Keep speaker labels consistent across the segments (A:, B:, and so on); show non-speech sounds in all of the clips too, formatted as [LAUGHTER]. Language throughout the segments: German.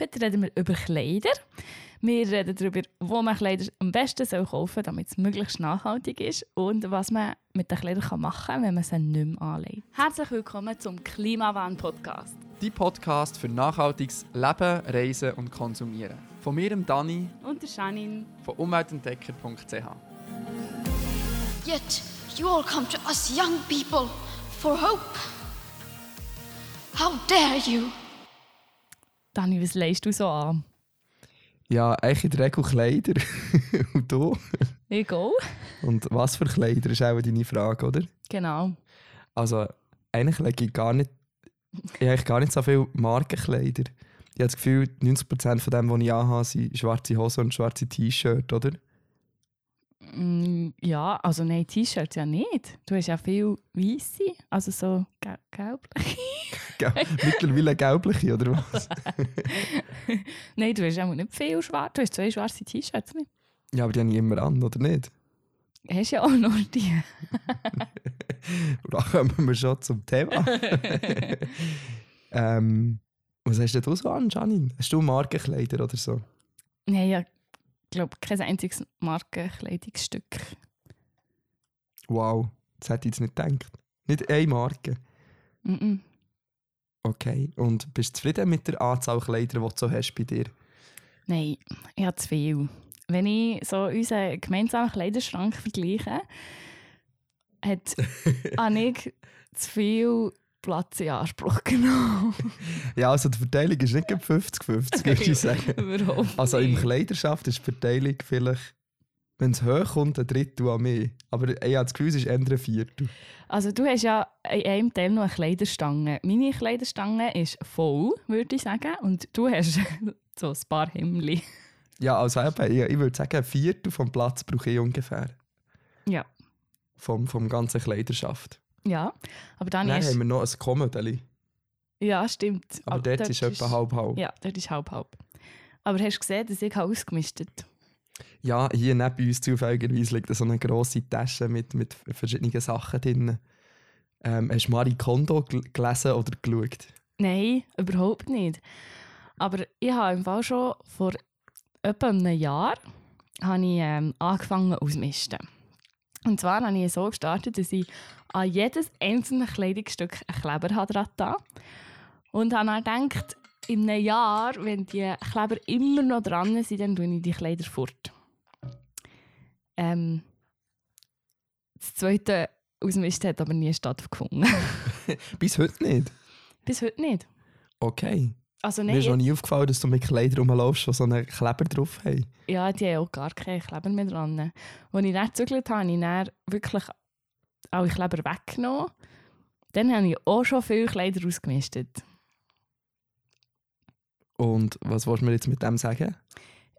A: Heute reden wir über Kleider. Wir reden darüber, wo man Kleider am besten soll kaufen soll, damit es möglichst nachhaltig ist und was man mit den Kleidern machen kann, wenn man sie nicht mehr anlegt. Herzlich willkommen zum Klimawandel-Podcast.
B: Die Podcast für nachhaltiges Leben, Reisen und Konsumieren. Von mir, dem Dani
A: Und der Janine.
B: von umweltentdecker.ch.
C: Yet you all come to us young people for hope. How dare you?
A: Dani, was leist du so an?
B: Ja, eigentlich in der Regel Kleider. [LAUGHS] und du?
A: Ich auch.
B: Und was für Kleider ist auch deine Frage, oder?
A: Genau.
B: Also, eigentlich lege ich gar nicht, ich habe gar nicht so viele Markenkleider. Ich habe das Gefühl, 90% von dem, was ich anhabe, sind schwarze Hosen und schwarze T-Shirts, oder?
A: Mm, ja, also nein, T-Shirts ja nicht. Du hast ja viel weiße, also so gel gelbliche. [LAUGHS] [LAUGHS]
B: Mittlerweile gelbliche, oder was? [LAUGHS]
A: nein, du hast ja nicht viel schwarz. Du hast zwei schwarze T-Shirts nicht.
B: Ja, aber die habe ich immer an, oder nicht?
A: Hast ja auch noch die. [LAUGHS]
B: Da kommen wir schon zum Thema. ähm, was hast denn du so an, Janine? Hast du Markenkleider oder so?
A: Nein, ja, ich glaube, kein einziges Markenkleidungsstück.
B: Wow, das hätte ich jetzt nicht gedacht. Nicht eine Marke.
A: Mm -mm.
B: Okay. Und bist du zufrieden mit der Anzahl Kleider, die du so hast bei dir?
A: Nein, ich habe zu viel. Wenn ich so unseren gemeinsamen Kleiderschrank vergleiche, hat [LAUGHS] ich zu viel Platz in Anspruch genommen. [LAUGHS]
B: Ja, also die Verteilung ist nicht gerade 50-50, würde ich sagen.
A: Überhaupt
B: Also im
A: nicht.
B: Kleiderschaft ist die Verteilung vielleicht, wenn es hoch kommt, ein Drittel an mich. Aber ich habe das Gefühl, es ist eher ein Viertel.
A: Also du hast ja in einem Teil noch eine Kleiderstange. Meine Kleiderstange ist voll, würde ich sagen. Und du hast [LAUGHS] so ein paar Hemden.
B: Ja, also eben, ich, würde sagen, ein Viertel vom Platz brauche ich ungefähr.
A: Ja.
B: Vom, vom ganzen Kleiderschaft.
A: Ja, aber dann
B: Dann
A: ist...
B: haben wir noch ein Komödeli.
A: Ja, stimmt.
B: Aber dort, ist etwa halb-halb. Ja.
A: Dort ist halb-halb. Aber hast du gesehen, dass ich ausgemistet
B: hier neben uns zufälligerweise liegt so eine grosse Tasche mit, mit verschiedenen Sachen drin. Ähm, hast du Marie Kondo gel- gelesen oder geschaut?
A: Nein, überhaupt nicht. Aber ich habe im Fall schon vor etwa einem Jahr habe ich, ähm, angefangen auszumisten. Und zwar habe ich so gestartet, dass ich an jedes einzelne Kleidungsstück einen Kleber getan. Und habe dann gedacht, in einem Jahr, wenn die Kleber immer noch dran sind, dann tue ich die Kleider fort. Ähm, das zweite Ausmisten hat aber nie stattgefunden. [LAUGHS]
B: Bis heute nicht.
A: Bis heute nicht.
B: Okay.
A: Also
B: Mir ist noch
A: nein,
B: nie aufgefallen, dass du mit Kleidern rumlaufst, die so einen Kleber drauf haben.
A: ja, die haben auch gar keinen Kleber mehr dran. Als ich dann gezügelt habe, habe ich dann wirklich alle Kleber weggenommen. Dann habe ich auch schon viele Kleider ausgemistet.
B: Und was willst du mir jetzt mit dem sagen?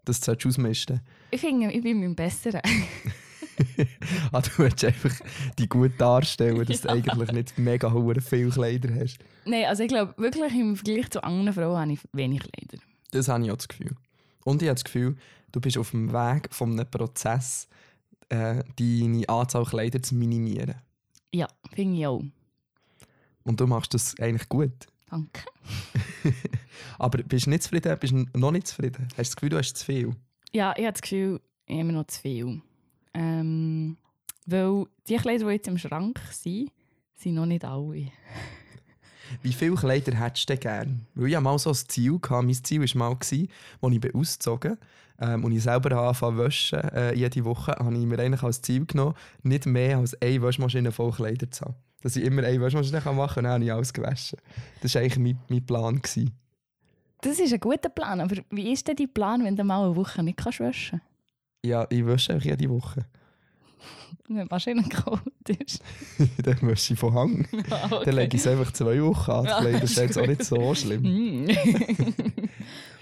B: Das solltest du ausmisten.
A: Ich finde, ich bin mein Besserer. [LAUGHS]
B: ah, du willst einfach die gut darstellen, dass du
A: Ja.
B: eigentlich nicht mega hohe viele Kleider hast.
A: Nein, also ich glaube wirklich im Vergleich zu anderen Frauen habe ich wenig Kleider.
B: Das habe ich auch das Gefühl. Und ich habe das Gefühl, du bist auf dem Weg von einem Prozess, äh, deine Anzahl Kleider zu minimieren.
A: Ja, finde ich auch.
B: Und du machst das eigentlich gut.
A: Danke. [LAUGHS] [LAUGHS]
B: Aber bist du nicht zufrieden? Bist du noch nicht zufrieden? Hast du das Gefühl, du hast zu viel?
A: Ja, ich habe das Gefühl, ich habe immer noch zu viel. Ähm, weil die Kleider, die jetzt im Schrank sind, sind noch nicht alle. [LAUGHS]
B: Wie viele Kleider hättest du gerne? Weil ich hatte mal so ein Ziel. Gehabt. Mein Ziel war mal, als ich bin ausgezogen ähm, und ich selber angefangen waschen, äh, jede Woche, habe ich mir eigentlich als Ziel genommen, nicht mehr als eine Waschmaschine voll Kleider zu haben. Dass ich immer eine Waschmaschine machen kann und dann habe ich alles gewaschen. Das war eigentlich mein, mein Plan. Gewesen.
A: Das ist ein guter Plan, aber wie ist denn dein Plan, wenn du mal eine Woche nicht kannst waschen
B: Ja, ich wasche eigentlich jede Woche. [LAUGHS]
A: Wenn die Maschine kalt ist. [LAUGHS]
B: dann wasche ich von Hang. [LAUGHS]
A: okay.
B: Dann lege ich es einfach zwei Wochen an.
A: Ja,
B: Kleider ist
A: ist
B: jetzt auch nicht so schlimm.
A: Mm.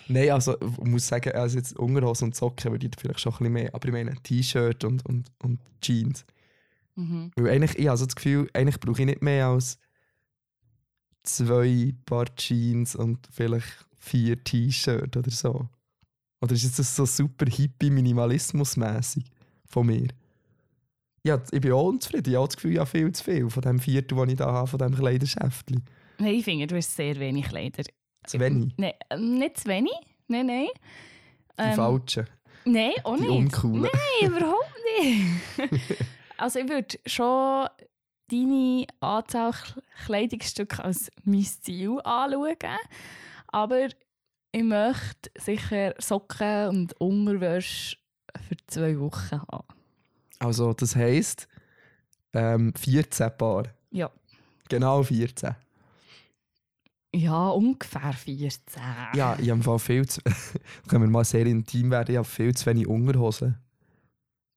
B: Nein, also ich muss sagen, also jetzt Unterhosen und Socken würde ich vielleicht schon ein bisschen mehr. Aber ich meine T-Shirt und, und, und Jeans.
A: Mhm.
B: Weil eigentlich, ich habe so das Gefühl, eigentlich brauche ich nicht mehr als zwei Paar Jeans und vielleicht vier T-Shirts oder so. Oder ist jetzt das so super hippie minimalismus-mässig von mir? Ja, ich bin auch unzufrieden. Ich habe das Gefühl, ich habe viel zu viel von dem Viertel, das ich da habe, von diesem Kleiderschäftchen.
A: Nein, ich finde, du hast sehr wenig Kleider.
B: Zu wenig.
A: Nein, ähm, nicht zu wenig. Nein, nein.
B: Die
A: Ähm,
B: falschen.
A: Nein, auch
B: Die
A: nicht.
B: uncoolen.
A: Nein, überhaupt nicht. [LAUGHS] [LAUGHS] also ich würde schon deine Anzahl Kleidungsstücke als mein Ziel anschauen. Aber ich möchte sicher Socken und Unterwäsche für zwei Wochen haben.
B: Also, das heisst, ähm, 14 Paar.
A: Ja.
B: Genau 14.
A: Ja, ungefähr 14.
B: Ja, ich habe viel zu... [LAUGHS] Können wir mal sehr intim werden? Ich habe viel zu wenig Unterhosen.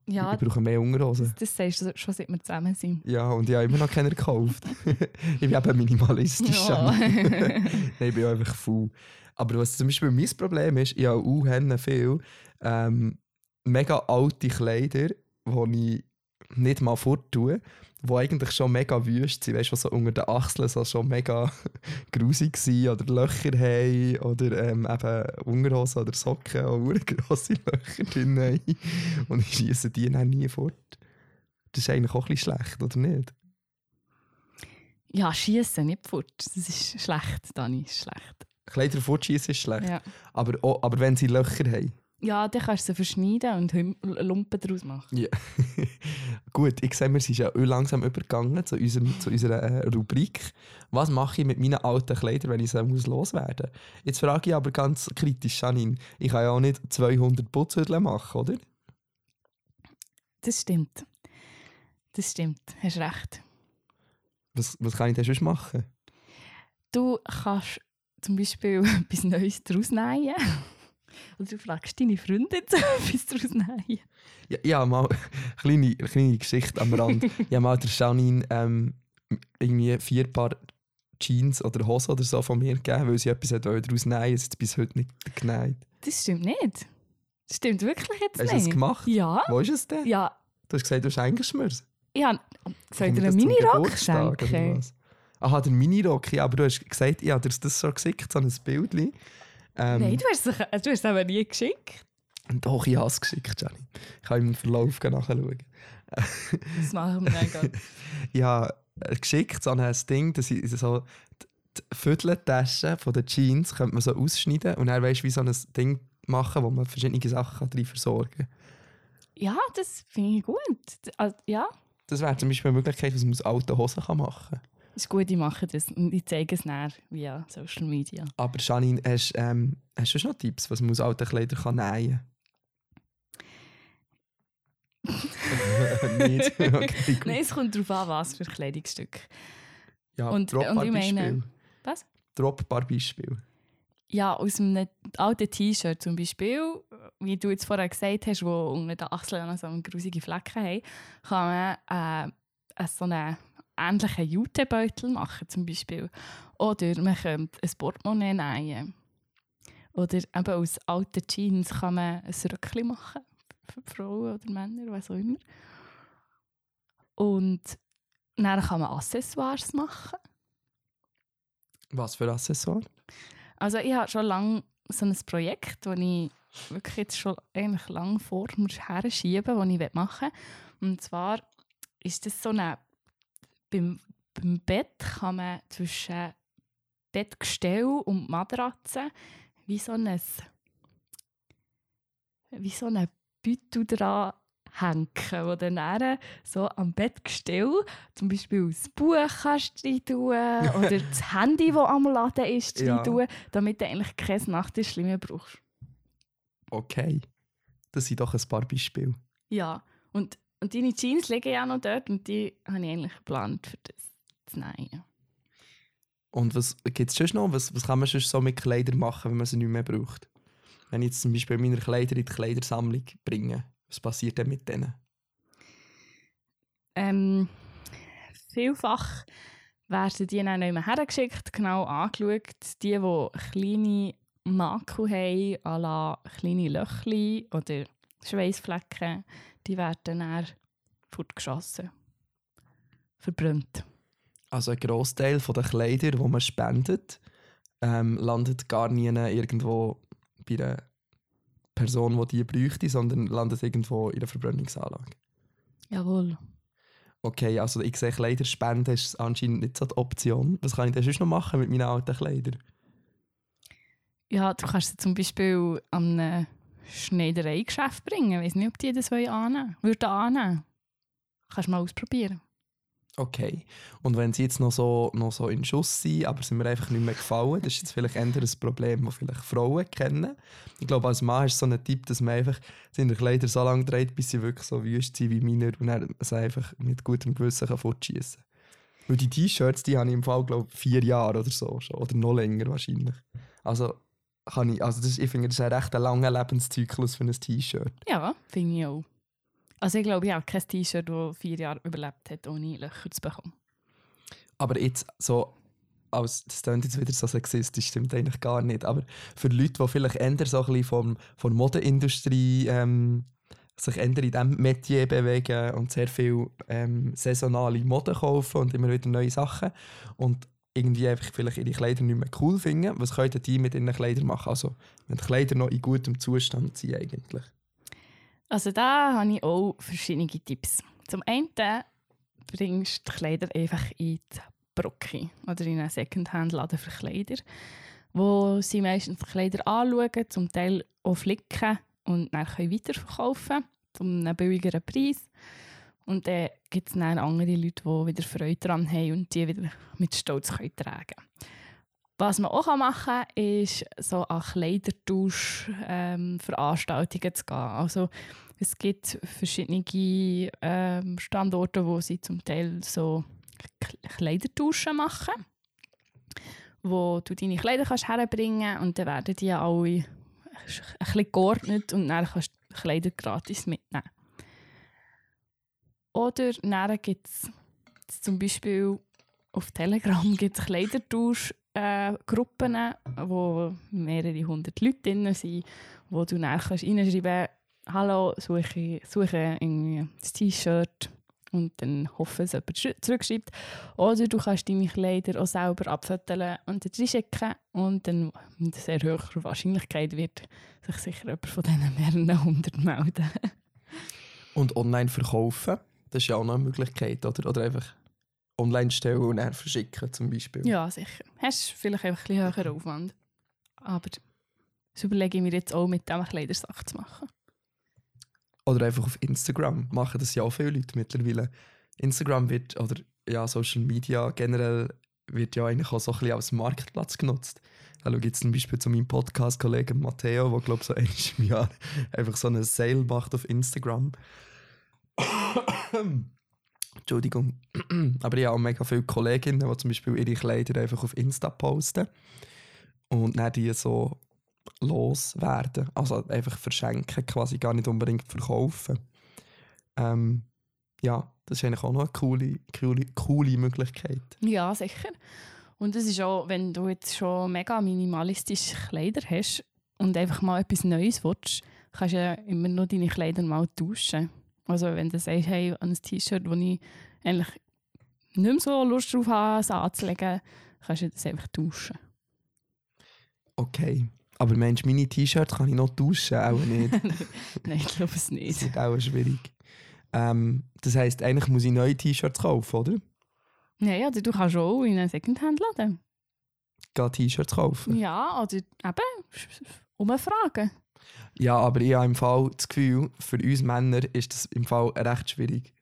A: Ja
B: Ich brauche mehr Unterhosen.
A: das, das sagst du schon, seit wir zusammen sind.
B: Ja, und ich habe immer noch keine gekauft. [LAUGHS] ich bin eben minimalistisch.
A: Ja.
B: Nein, [LAUGHS] ich bin einfach faul. Aber was zum Beispiel mein Problem ist, ich habe auch viel ähm, mega alte Kleider, die ich nicht mal forttue, die eigentlich schon mega wüst sind, weißt du, so unter den Achseln so schon mega [LAUGHS] grusig sind oder Löcher haben oder ähm, eben Unterhosen oder Socken, die grosse Löcher drin haben. Und ich schiesse die dann nie fort. Das ist eigentlich auch ein bisschen schlecht, oder nicht?
A: Ja, schießen nicht fort. Das ist schlecht, Dani, ist schlecht.
B: Kleider fortschießen ist schlecht.
A: Ja.
B: Aber, auch, aber wenn sie Löcher haben.
A: Ja, dann kannst du sie verschneiden und Hüm- Lumpen daraus machen.
B: Ja. [LAUGHS] Gut, ich sehe, wir sind ja langsam übergegangen zu, unserem, zu unserer äh, Rubrik. Was mache ich mit meinen alten Kleidern, wenn ich sie muss loswerden muss? Jetzt frage ich aber ganz kritisch, Janine. Ich kann ja auch nicht 200 Putzhüttel machen, oder?
A: Das stimmt. Das stimmt, hast recht.
B: Was, was kann ich denn sonst machen?
A: Du kannst zum Beispiel [LAUGHS] etwas Neues daraus nähen. Oder du fragst deine Freundin etwas [LAUGHS] daraus nähen.
B: Ja, ja mal eine [LAUGHS] kleine, kleine Geschichte am Rand. [LAUGHS] ich habe mal der Janine ähm, irgendwie vier Paar Jeans oder Hosen oder so von mir gegeben, weil sie etwas hat daraus wollte. Sie hat es bis heute nicht genäht.
A: Das stimmt nicht. Das stimmt wirklich jetzt
B: Hast du
A: nicht.
B: das gemacht?
A: Ja.
B: Wo ist es denn?
A: Ja,
B: Du hast gesagt, du schenkst mir es.
A: ich habe...
B: Kommt
A: dir einen Minirock schenken?
B: Aha, der Minirock, ja, aber du hast gesagt, ich habe dir das so geschickt, so ein Bild. Ähm,
A: Nein, du hast es du hast es aber nie geschickt.
B: Doch, ich habe es geschickt, Jenny. Ich kann im Verlauf nachschauen. [LAUGHS]
A: Das machen wir dann
B: habe äh, geschickt, so ein Ding, dass ich so die Vierteltaschen von den Jeans könnte man so ausschneiden und dann weißt du, wie so ein Ding machen, wo man verschiedene Sachen drin versorgen kann.
A: Ja, das finde ich gut. Also, ja,
B: Das wäre zum Beispiel eine Möglichkeit, was man aus alten Hosen machen kann.
A: Das ist gut, ich mache das. Und ich zeige es näher via Social Media.
B: Aber Janine, hast, ähm, hast du schon noch Tipps, was man aus alten Kleidern kann nähen kann? [LAUGHS] Nicht? [LAUGHS] Okay, gut.
A: Nein, es kommt darauf an, was für Kleidungsstück.
B: ja,
A: und- und ich meine-
B: Beispiel.
A: Was?
B: Drop ein paar Beispiele.
A: Ja, aus einem alten T-Shirt zum Beispiel, wie du jetzt vorher gesagt hast, wo unter den Achseln so grusige Flecken haben, kann man äh, so einen ähnlichen Jutebeutel machen zum Beispiel. Oder man könnte ein Portemonnaie nähen. Oder eben aus alten Jeans kann man ein Röckchen machen. Für Frauen oder Männer, was auch immer. Und dann kann man Accessoires machen.
B: Was für Accessoires?
A: Also ich habe schon lange so ein Projekt, das ich wirklich jetzt schon eigentlich lang vor mir her schiebe, das ich machen will. Und zwar ist das so eine... Beim, beim Bett kann man zwischen Bettgestell und Matratze wie so ein... wie so eine Beutel dran hängen, wo dann so am Bettgestell zum Beispiel das Buch kannst rein tun [LAUGHS] oder das Handy, das am Laden ist,
B: Ja.
A: rein tun, damit du eigentlich kein Nachttischchen mehr brauchst.
B: Okay. Das sind doch ein paar Beispiele.
A: Ja, und, und deine Jeans liegen ja noch dort und die habe ich eigentlich geplant für das zu nähen.
B: Und was gibt es sonst noch? Was, was kann man sonst so mit Kleidern machen, wenn man sie nicht mehr braucht? Wenn ich jetzt zum Beispiel meine Kleider in die Kleidersammlung bringe, was passiert denn mit denen?
A: Ähm, vielfach werden die dann nicht mehr hergeschickt, genau angeschaut. Die, die kleine Makel haben, à la kleine Löchli oder Schweißflecken, die werden dann fortgeschossen. Verbrannt.
B: Also ein Großteil der Kleider, die man spendet, ähm, landet gar nie irgendwo bei einer Person, die die bräuchte, sondern landet irgendwo in der Verbrennungsanlage.
A: Jawohl.
B: Okay, also ich sehe, Kleiderspenden ist anscheinend nicht so die Option. Was kann ich denn sonst noch machen mit meinen alten Kleidern?
A: Ja, du kannst sie zum Beispiel an einem Schneidereigeschäft bringen. Ich weiß nicht, ob die das annehmen würden. annehmen. Kannst du mal ausprobieren.
B: Okay. Und wenn sie jetzt noch so, noch so in Schuss sind, aber sie mir einfach nicht mehr gefallen, das ist jetzt vielleicht eher ein Problem, das vielleicht Frauen kennen. Ich glaube, als Mann ist so ein Tipp, dass man einfach seine Kleider so lange dreht, bis sie wirklich so wüst sind wie meine und dann sie einfach mit gutem Gewissen fortschießen kann. Weil die T-Shirts, die habe ich im Fall, glaube ich, vier Jahre oder so schon. Oder noch länger wahrscheinlich. Also, kann ich, also das, ich finde, das ist ein recht langer Lebenszyklus für ein T-Shirt.
A: Ja, finde ich auch. Also ich glaube, ich habe kein T-Shirt, das vier Jahre überlebt hat, ohne Löcher zu bekommen.
B: Aber jetzt so, als, das klingt jetzt wieder so sexistisch, stimmt eigentlich gar nicht, aber für Leute, die vielleicht eher so ein bisschen von der Modeindustrie ähm, sich eher in diesem Metier bewegen und sehr viel ähm, saisonale Mode kaufen und immer wieder neue Sachen und irgendwie einfach vielleicht ihre Kleider nicht mehr cool finden, was könnten die mit ihren Kleidern machen? Also, die Kleider noch in gutem Zustand sind eigentlich.
A: Also da habe ich auch verschiedene Tipps. Zum einen bringst du die Kleider einfach in die Brocki oder in einen Secondhand-Laden für Kleider, wo sie meistens die Kleider anschauen, zum Teil auch flicken und dann können weiterverkaufen um einen billigeren Preis. Und dann gibt es dann andere Leute, die wieder Freude daran haben und die wieder mit Stolz können tragen. Was man auch machen kann, ist so an Kleidertausch-Veranstaltungen ähm, zu gehen. Also es gibt verschiedene ähm, Standorte, wo sie zum Teil so Kleidertauschen machen, wo du deine Kleider kannst herbringen und dann werden die alle ein bisschen geordnet und dann kannst du Kleider gratis mitnehmen. Oder dann gibt es zum Beispiel auf Telegram gibt's Kleidertausch äh, Gruppen, wo mehrere hundert Leute drin sind, wo du kannst reinschreiben «Hallo, suche, suche ein T-Shirt» und dann hoffen, dass jemand zurückschreibt. Oder du kannst deine Kleider auch selber abfotografieren und dann schicken und dann mit sehr hoher Wahrscheinlichkeit wird sich sicher jemand von diesen mehreren hundert melden.
B: und online verkaufen, das ist ja auch noch eine Möglichkeit, oder? Oder einfach online stellen und dann verschicken zum Beispiel.
A: Ja, sicher. Hast vielleicht einfach ein bisschen höheren Aufwand. Aber das überlege ich mir jetzt auch mit diesem Kleidersache zu machen.
B: Oder einfach auf Instagram machen das ja auch viele Leute mittlerweile. Instagram wird, oder ja, Social Media generell wird ja eigentlich auch so ein bisschen als Marktplatz genutzt. Da schaue ich jetzt zum Beispiel zu meinem Podcast-Kollegen Matteo, der glaube so [LAUGHS] einmal im Jahr einfach so eine Sale macht auf Instagram. Entschuldigung. [CLEARS THROAT] Aber ich habe auch mega viele Kolleginnen, die zum Beispiel ihre Kleider einfach auf Insta posten und dann die so loswerden. Also einfach verschenken, quasi gar nicht unbedingt verkaufen. Ähm, ja, das ist eigentlich auch noch eine coole, coole, coole Möglichkeit.
A: Ja, sicher. Und es ist auch, wenn du jetzt schon mega minimalistische Kleider hast und einfach mal etwas Neues willst, kannst du ja immer noch deine Kleider mal tauschen. Also wenn du sagst, hey, ein T-Shirt, wo ich eigentlich nicht mehr so Lust drauf habe, es anzulegen, kannst du das einfach tauschen.
B: Okay. Aber meinst du, meine T-Shirts kann ich noch tauschen? Auch nicht. [LAUGHS]
A: Nein, ich glaube es nicht.
B: Das ist auch schwierig. Ähm, das heisst, eigentlich muss ich neue T-Shirts kaufen, oder?
A: Nein, also du kannst auch in einen Secondhand-Laden.
B: Geh T-Shirts kaufen?
A: Ja, oder eben umfragen.
B: Ja, aber ich habe im Fall das Gefühl, für uns Männer ist das im Fall recht schwierig.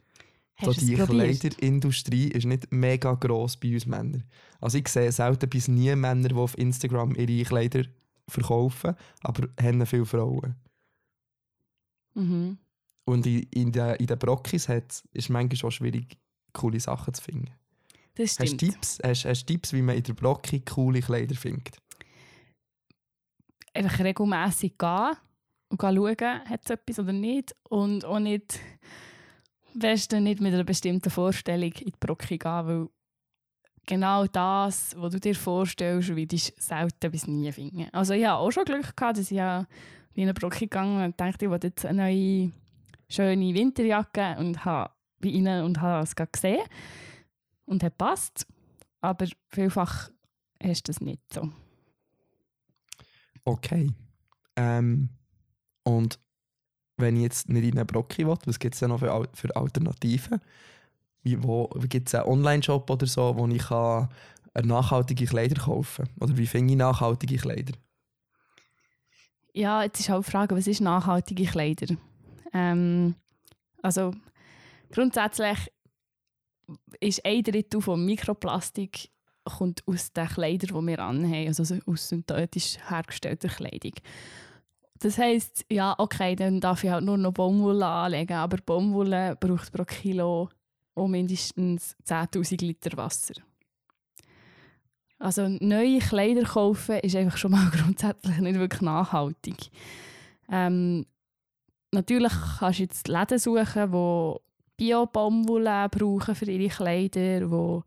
B: So die Kleiderindustrie ist nicht mega gross bei uns Männern. Also ich sehe selten bis nie Männer, die auf Instagram ihre Kleider verkaufen, aber haben viele Frauen.
A: Mhm.
B: Und in, in den in de Brockis ist es manchmal schon schwierig, coole Sachen zu finden.
A: Das stimmt.
B: Hast du Tipps, hast, hast Tipps, wie man in der Brocki coole Kleider findet?
A: Einfach regelmässig gehen und schauen, hat es etwas oder nicht. Und auch nicht, du, nicht mit einer bestimmten Vorstellung in die Brocke gehen, weil genau das, was du dir vorstellst, wirst du selten bis nie finden. Also ich habe auch schon Glück gehabt, dass ich in eine Brocke gegangen und dachte, ich wollte jetzt eine neue, schöne Winterjacke und habe bei ihnen und habe es gesehen und hat passt. Aber vielfach ist das nicht so.
B: Okay. Ähm, und wenn ich jetzt nicht in einen Brocki will, was gibt es denn noch für, für Alternativen? Wie, wo gibt es einen Online-Shop oder so, wo ich kann nachhaltige Kleider kaufen kann? Oder wie finde ich nachhaltige Kleider?
A: Ja, jetzt ist halt die Frage, was ist nachhaltige Kleider? Ähm, also grundsätzlich ist ein Drittel von Mikroplastik kommt aus den Kleidern, die wir anhaben, also aus synthetisch hergestellter Kleidung. Das heisst, ja, okay, dann darf ich halt nur noch Baumwolle anlegen, aber Baumwolle braucht pro Kilo auch mindestens 10'000 Liter Wasser. Also neue Kleider kaufen ist einfach schon mal [LAUGHS] grundsätzlich nicht wirklich nachhaltig. Ähm, natürlich kannst du jetzt Läden suchen, die Bio-Baumwolle brauchen für ihre Kleider, die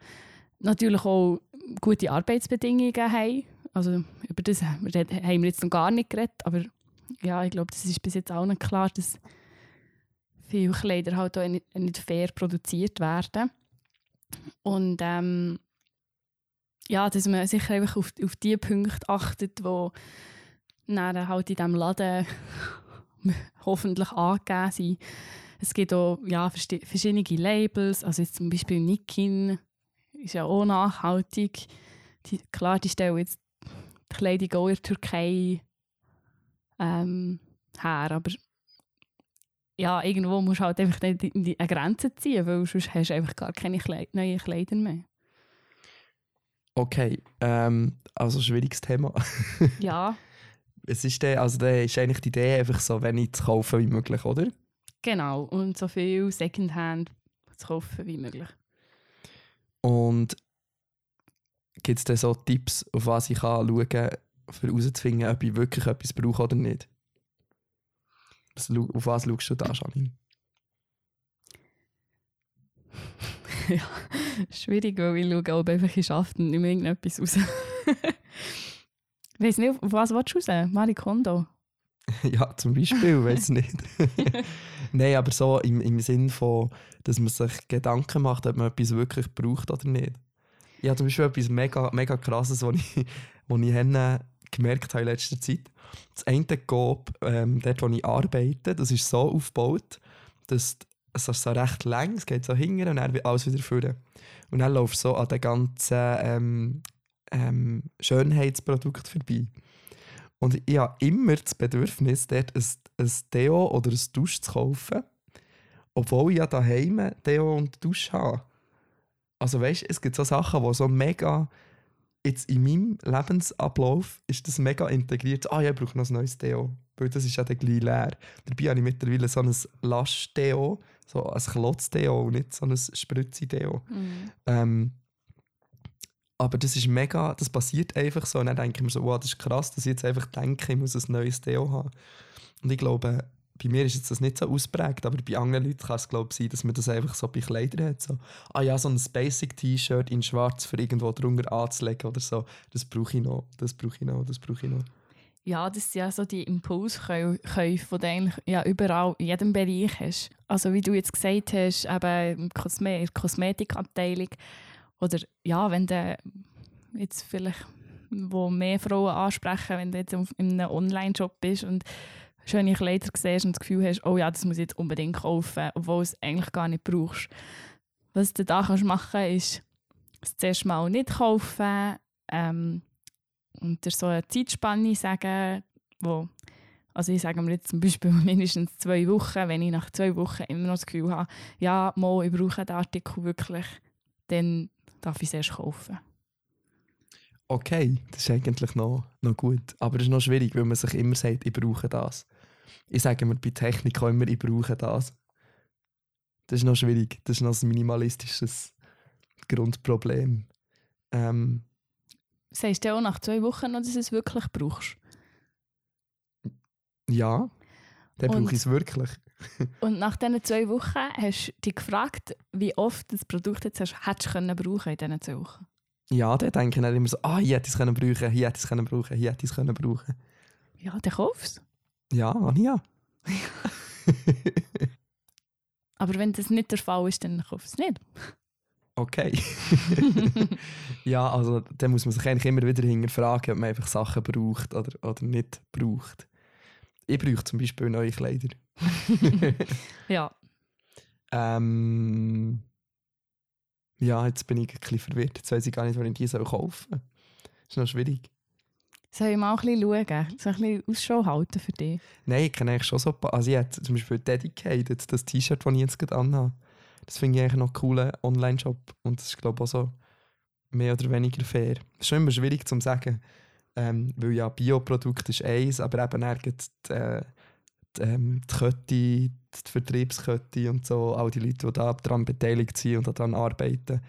A: natürlich auch gute Arbeitsbedingungen haben. Also über das haben wir jetzt noch gar nicht geredet, aber ja, ich glaube, das ist bis jetzt auch nicht klar, dass viele Kleider halt auch nicht, fair produziert werden. Und ähm, ja, dass man sicher einfach auf, auf die Punkte achtet, die dann halt in diesem Laden [LAUGHS] hoffentlich angegeben sind. Es gibt auch ja, verschiedene Labels, also jetzt zum Beispiel Nikin ist ja auch nachhaltig. Die, klar, die stellen jetzt die Kleidung auch in der Türkei ähm, her, aber ja, irgendwo musst du halt einfach die, die, eine Grenze ziehen, weil sonst hast du einfach gar keine Kleid neuen Kleider mehr.
B: Okay, ähm, also schwieriges Thema. [LAUGHS]
A: ja.
B: Es ist, der, also der ist eigentlich die Idee, einfach so wenig zu kaufen wie möglich, oder?
A: Genau, und so viel Secondhand zu kaufen wie möglich.
B: Und gibt es dann so Tipps, auf was ich kann schauen kann, um herauszufinden, ob ich wirklich etwas brauche oder nicht? Auf was schaust du da, Janine? [LAUGHS]
A: ja, schwierig, weil ich schaue, ob einfach ich schaffe und nicht mehr irgendetwas raus. [LAUGHS] ich weiß nicht, auf was willst du raus? Marie Kondo? [LAUGHS]
B: ja, zum Beispiel, [LAUGHS] weiß nicht. [LAUGHS] Nein, aber so im, im Sinn von, dass man sich Gedanken macht, ob man etwas wirklich braucht oder nicht. Ich habe zum Beispiel etwas mega, mega krasses, was ich, was ich gemerkt habe in letzter Zeit. Das eine Coop, ähm, dort wo ich arbeite, das ist so aufgebaut, dass es ist so recht lang, es geht so hinten und dann alles wieder führen. Und dann läuft so an den ganzen ähm, ähm, Schönheitsprodukt vorbei. Und ich habe immer das Bedürfnis, dort ein, ein Deo oder ein Dusch zu kaufen, obwohl ich ja daheim Deo und Dusch habe. Also weißt, es gibt so Sachen, die so mega jetzt in meinem Lebensablauf ist das mega integriert. Ah ja, ich brauche noch ein neues Deo, weil das ist ja dann gleich leer. Dabei habe ich mittlerweile so ein Lasch-Deo, so ein Klotz-Deo und nicht so ein Spritzi-Deo. Mhm. Ähm, aber das ist mega, das passiert einfach so. Und dann denke ich mir so, wow, das ist krass, dass ich jetzt einfach denke, ich muss ein neues Deo haben. Und ich glaube, bei mir ist jetzt das nicht so ausprägt, aber bei anderen Leuten kann es glaube sein, dass man das einfach so bei Kleidern hat. So, ah ja, so ein Basic-T-Shirt in schwarz für irgendwo drunter anzulegen oder so. Das brauche ich noch, das brauche ich noch, das brauche ich noch.
A: Ja, das sind ja so die Impulskäufe, die du eigentlich ja, überall, in jedem Bereich hast. Also wie du jetzt gesagt hast, eben der Kosmetikabteilung, oder ja, wenn du jetzt vielleicht wo mehr Frauen ansprechen, wenn du jetzt in einem Online-Shop bist und schöne Kleider siehst und das Gefühl hast, oh ja, das muss ich jetzt unbedingt kaufen, obwohl du es eigentlich gar nicht brauchst. Was du da kannst machen ist, es zuerst mal nicht kaufen ähm, und dir so eine Zeitspanne sagen, wo also ich sage mir jetzt zum Beispiel [LAUGHS] mindestens zwei Wochen, wenn ich nach zwei Wochen immer noch das Gefühl habe, ja, mal, ich brauche den Artikel wirklich, dann darf ich es erst kaufen.
B: Okay, das ist eigentlich noch, noch gut. Aber es ist noch schwierig, weil man sich immer sagt, ich brauche das. Ich sage mir bei Technik auch immer, ich brauche das. Das ist noch schwierig. Das ist noch ein minimalistisches Grundproblem. Ähm,
A: Sagst du auch nach zwei Wochen noch, dass du es wirklich brauchst?
B: Ja, dann brauche ich es wirklich. [LAUGHS]
A: Und nach diesen zwei Wochen hast du dich gefragt, wie oft das Produkt jetzt hast, hättest du brauchen in diesen zwei Wochen?
B: Ja, dann denke ich dann immer so, ah, hier hätte ich es können brauchen, hier hätte ich es können brauchen, hier hätte ich es können brauchen.
A: Ja, dann kaufst
B: Ja, ja. [LAUGHS]
A: Aber wenn das nicht der Fall ist, dann kaufst du es nicht.
B: Okay. [LAUGHS] ja, also dann muss man sich eigentlich immer wieder hinterfragen, ob man einfach Sachen braucht oder, oder nicht braucht. Ich brauche zum Beispiel neue Kleider. [LAUGHS]
A: ja.
B: Ähm, ja, jetzt bin ich ein bisschen verwirrt. Jetzt weiß ich gar nicht, wann ich die kaufen soll. Das ist noch schwierig.
A: Soll ich mal ein bisschen schauen? Soll ich ein bisschen Ausschau halten für dich?
B: Nein, ich kenne eigentlich schon so ein paar. Also ich habe zum Beispiel Dedicated, das T-Shirt, das ich jetzt gerade anhabe. Das finde ich eigentlich noch einen coolen Online-Shop. Und das ist, glaube ich, auch so mehr oder weniger fair. Das ist schon immer schwierig zu sagen. Ähm, weil ja, Bioprodukt ist eins, aber eben dann die, äh, die, ähm, die Kette, die Vertriebskette und so, all die Leute, die da daran beteiligt sind und daran arbeiten,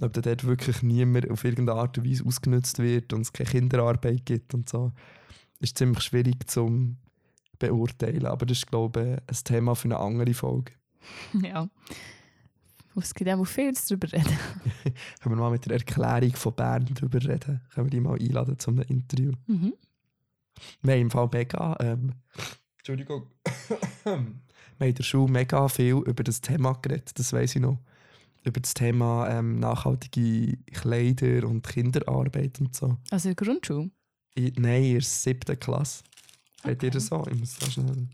B: ob da dort wirklich niemand auf irgendeine Art und Weise ausgenutzt wird und es keine Kinderarbeit gibt und so, ist ziemlich schwierig zu beurteilen. Aber das ist, glaube ich, ein Thema für eine andere Folge. [LAUGHS]
A: ja. Es gibt auch viel darüber reden. [LAUGHS]
B: Können wir mal mit der Erklärung von Bern darüber reden? Können wir die mal einladen zu einem Interview?
A: Mhm.
B: Wir haben im Fall mega. Ähm, Entschuldigung. [COUGHS] wir haben in der Schule mega viel über das Thema geredet, das weiß ich noch. Über das Thema ähm, nachhaltige Kleider und Kinderarbeit und so.
A: Also in der Grundschule?
B: Ich, nein, in der siebten Klasse.
A: Okay.
B: Habt ihr das so? Ich muss so schnell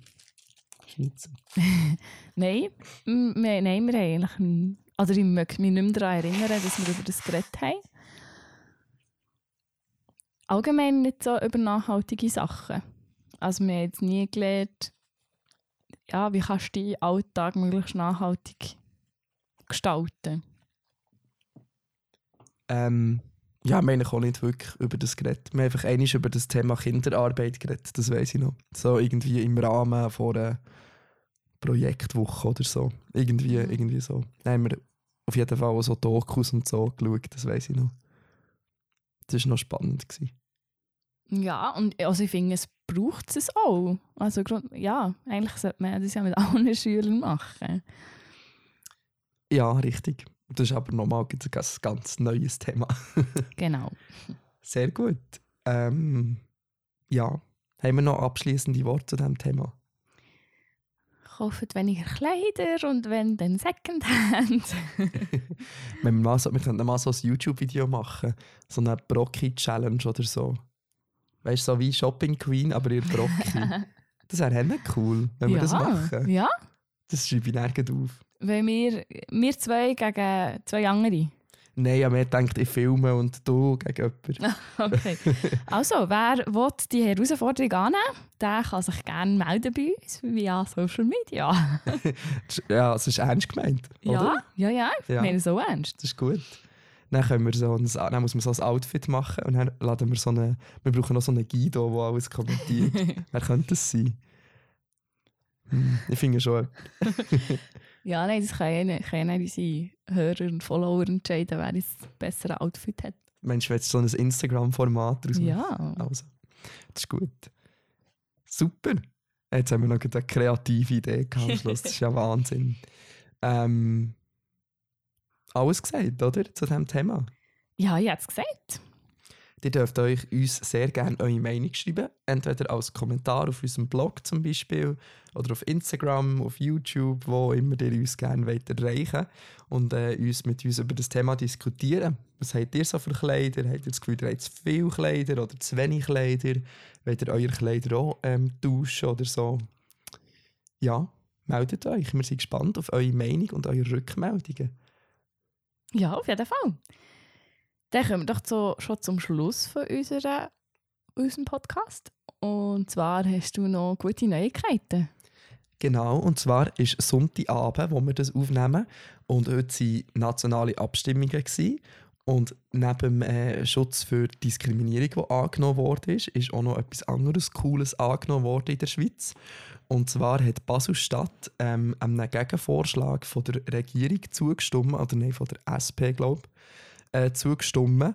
B: schnitzen. [LAUGHS]
A: nein, wir, nein, wir haben eigentlich... Also ich möchte mich nicht mehr daran erinnern, dass wir über das geredet haben. Allgemein nicht so über nachhaltige Sachen. Also wir haben jetzt nie gelernt, ja, wie kannst du deinen Alltag möglichst nachhaltig gestalten.
B: Ähm, ja, wir haben auch nicht wirklich über das geredet. Wir haben einfach einmal über das Thema Kinderarbeit geredet, das weiß ich noch. So irgendwie im Rahmen von einer Projektwoche oder so. Irgendwie,
A: Mhm.
B: irgendwie so. Dann haben wir auf jeden Fall auch so Dokus und so geschaut, das weiß ich noch. Das war noch spannend. Gewesen.
A: Ja, und also ich finde, es braucht es auch. Also ja, eigentlich sollte man das ja mit [LAUGHS] allen Schülern machen.
B: Ja, richtig. Das ist aber nochmal ein ganz, neues Thema. [LAUGHS]
A: Genau.
B: Sehr gut. Ähm, ja, haben wir noch abschließende Worte zu diesem Thema?
A: Kauft weniger Kleider und wenn, dann Secondhand. [LAUGHS]
B: Wenn wir, mal so, wir könnten mal so ein YouTube-Video machen, so eine Brocki-Challenge oder so. Weißt du, so wie Shopping Queen, aber ihr Brocki. [LAUGHS] das wäre cool, wenn wir
A: ja,
B: das machen.
A: Ja,
B: Das schreibe ich nirgends auf.
A: Weil wir, wir zwei gegen zwei andere.
B: Nein, aber mir denkt, ich filme und du gegen jemanden. [LAUGHS]
A: Okay. Also, wer will die Herausforderung annehmen, der kann sich gerne melden bei uns via Social Media. [LAUGHS]
B: ja, es ist ernst gemeint,
A: Ja,
B: oder?
A: ja, ja, ich
B: Ja.
A: meine so ernst.
B: Das ist gut. Dann, können wir so ein, dann muss man so ein Outfit machen und dann laden wir so eine, wir brauchen noch so einen Guido, der alles kommentiert. [LAUGHS] Wer könnte das sein? Hm, ich finde schon,
A: Ja, nein, das kann ja kann ja unsere Hörer und Follower entscheiden, wer das bessere Outfit hat.
B: Mensch, willst du so ein Instagram-Format machen?
A: Ja.
B: Also, das ist gut. Super. Jetzt haben wir noch eine kreative Idee gehabt am Schluss. Das ist ja Wahnsinn. Ähm, alles gesagt, oder? Zu diesem Thema.
A: Ja, ich habe es gesagt.
B: Ihr dürft euch uns sehr gerne eure Meinung schreiben. Entweder als Kommentar auf unserem Blog zum Beispiel oder auf Instagram, auf YouTube, wo immer ihr uns gerne wollt erreichen und äh, uns mit uns über das Thema diskutieren. Was habt ihr so für Kleider? Habt ihr das Gefühl, ihr habt zu viel Kleider oder zu wenig Kleider? Wollt ihr eure Kleider auch ähm, tauschen oder so? Ja, meldet euch. Wir sind gespannt auf eure Meinung und eure Rückmeldungen.
A: Ja, auf jeden Fall. Dann kommen wir doch zu, schon zum Schluss von unserer, unserem Podcast. Und zwar hast du noch gute Neuigkeiten.
B: Genau, und zwar ist Sonntagabend, wo wir das aufnehmen. Und heute waren nationale Abstimmungen. Gewesen. Und neben dem äh, Schutz für Diskriminierung, der angenommen wurde, ist, ist auch noch etwas anderes Cooles angenommen worden in der Schweiz. Und zwar hat Basel-Stadt ähm, einem Gegenvorschlag von der Regierung zugestimmt, oder nein, von der SP, glaube ich, äh, zugestimmt,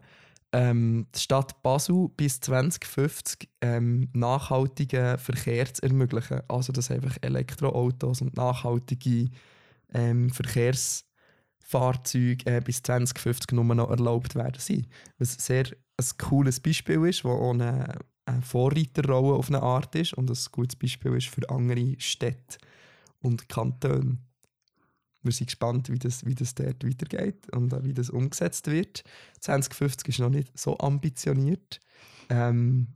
B: ähm, die Stadt Basel bis 2050 ähm, nachhaltigen Verkehr zu ermöglichen. Also, dass einfach Elektroautos und nachhaltige ähm, Verkehrsfahrzeuge äh, bis 2050 nur noch erlaubt werden sein. Was sehr ein cooles Beispiel ist, auch eine, eine Vorreiterrolle auf eine Art ist und ein gutes Beispiel ist für andere Städte und Kantone. Wir sind gespannt, wie das, wie das dort weitergeht und wie das umgesetzt wird. 2050 ist noch nicht so ambitioniert, ähm,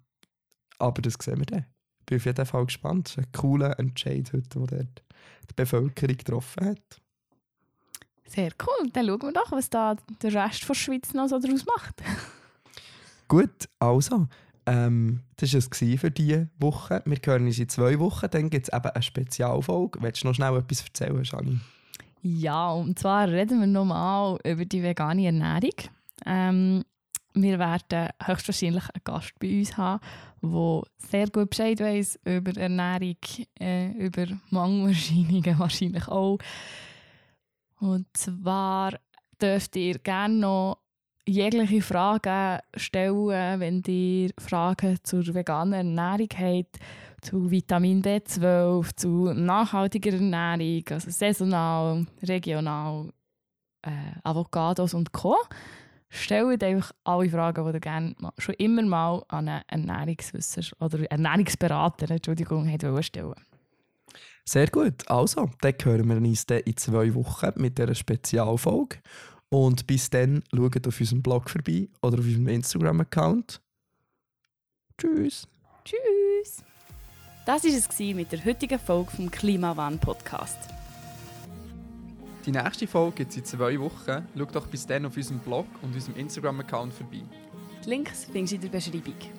B: aber das sehen wir dann. Ich bin auf jeden Fall gespannt. Das ist ein cooler Entscheid heute, dort die Bevölkerung getroffen hat.
A: Sehr cool. Dann schauen wir doch, was da der Rest der Schweiz noch so daraus macht. [LAUGHS]
B: Gut, also, Ähm, das war es für diese Woche. Wir hören uns in zwei Wochen. Dann gibt es eben eine Spezialfolge. Willst du noch schnell etwas erzählen, Shani?
A: Ja, und zwar reden wir nochmal über die vegane Ernährung. Ähm, wir werden höchstwahrscheinlich einen Gast bei uns haben, der sehr gut Bescheid weiß über Ernährung, äh, über Mangelerscheinungen [LAUGHS] wahrscheinlich auch. Und zwar dürft ihr gerne noch jegliche Fragen stellen, wenn ihr Fragen zur veganen Ernährung habt, zu Vitamin B12, zu nachhaltiger Ernährung, also saisonal, regional, äh, Avocados und Co. Stellt einfach alle Fragen, die ihr gerne schon immer mal an einen Ernährungswissenschaftler oder Ernährungsberater Entschuldigung, stellen
B: Sehr gut. Also, dann hören wir uns dann in zwei Wochen mit dieser Spezialfolge. Und bis dann schaut auf unserem Blog vorbei oder auf unserem Instagram-Account. Tschüss.
A: Tschüss. Das war es mit der heutigen Folge vom Klimawandel-Podcast.
B: Die nächste Folge gibt es in zwei Wochen. Schau doch bis dann auf unserem Blog und unserem Instagram-Account vorbei.
A: Die Links findest du in der Beschreibung.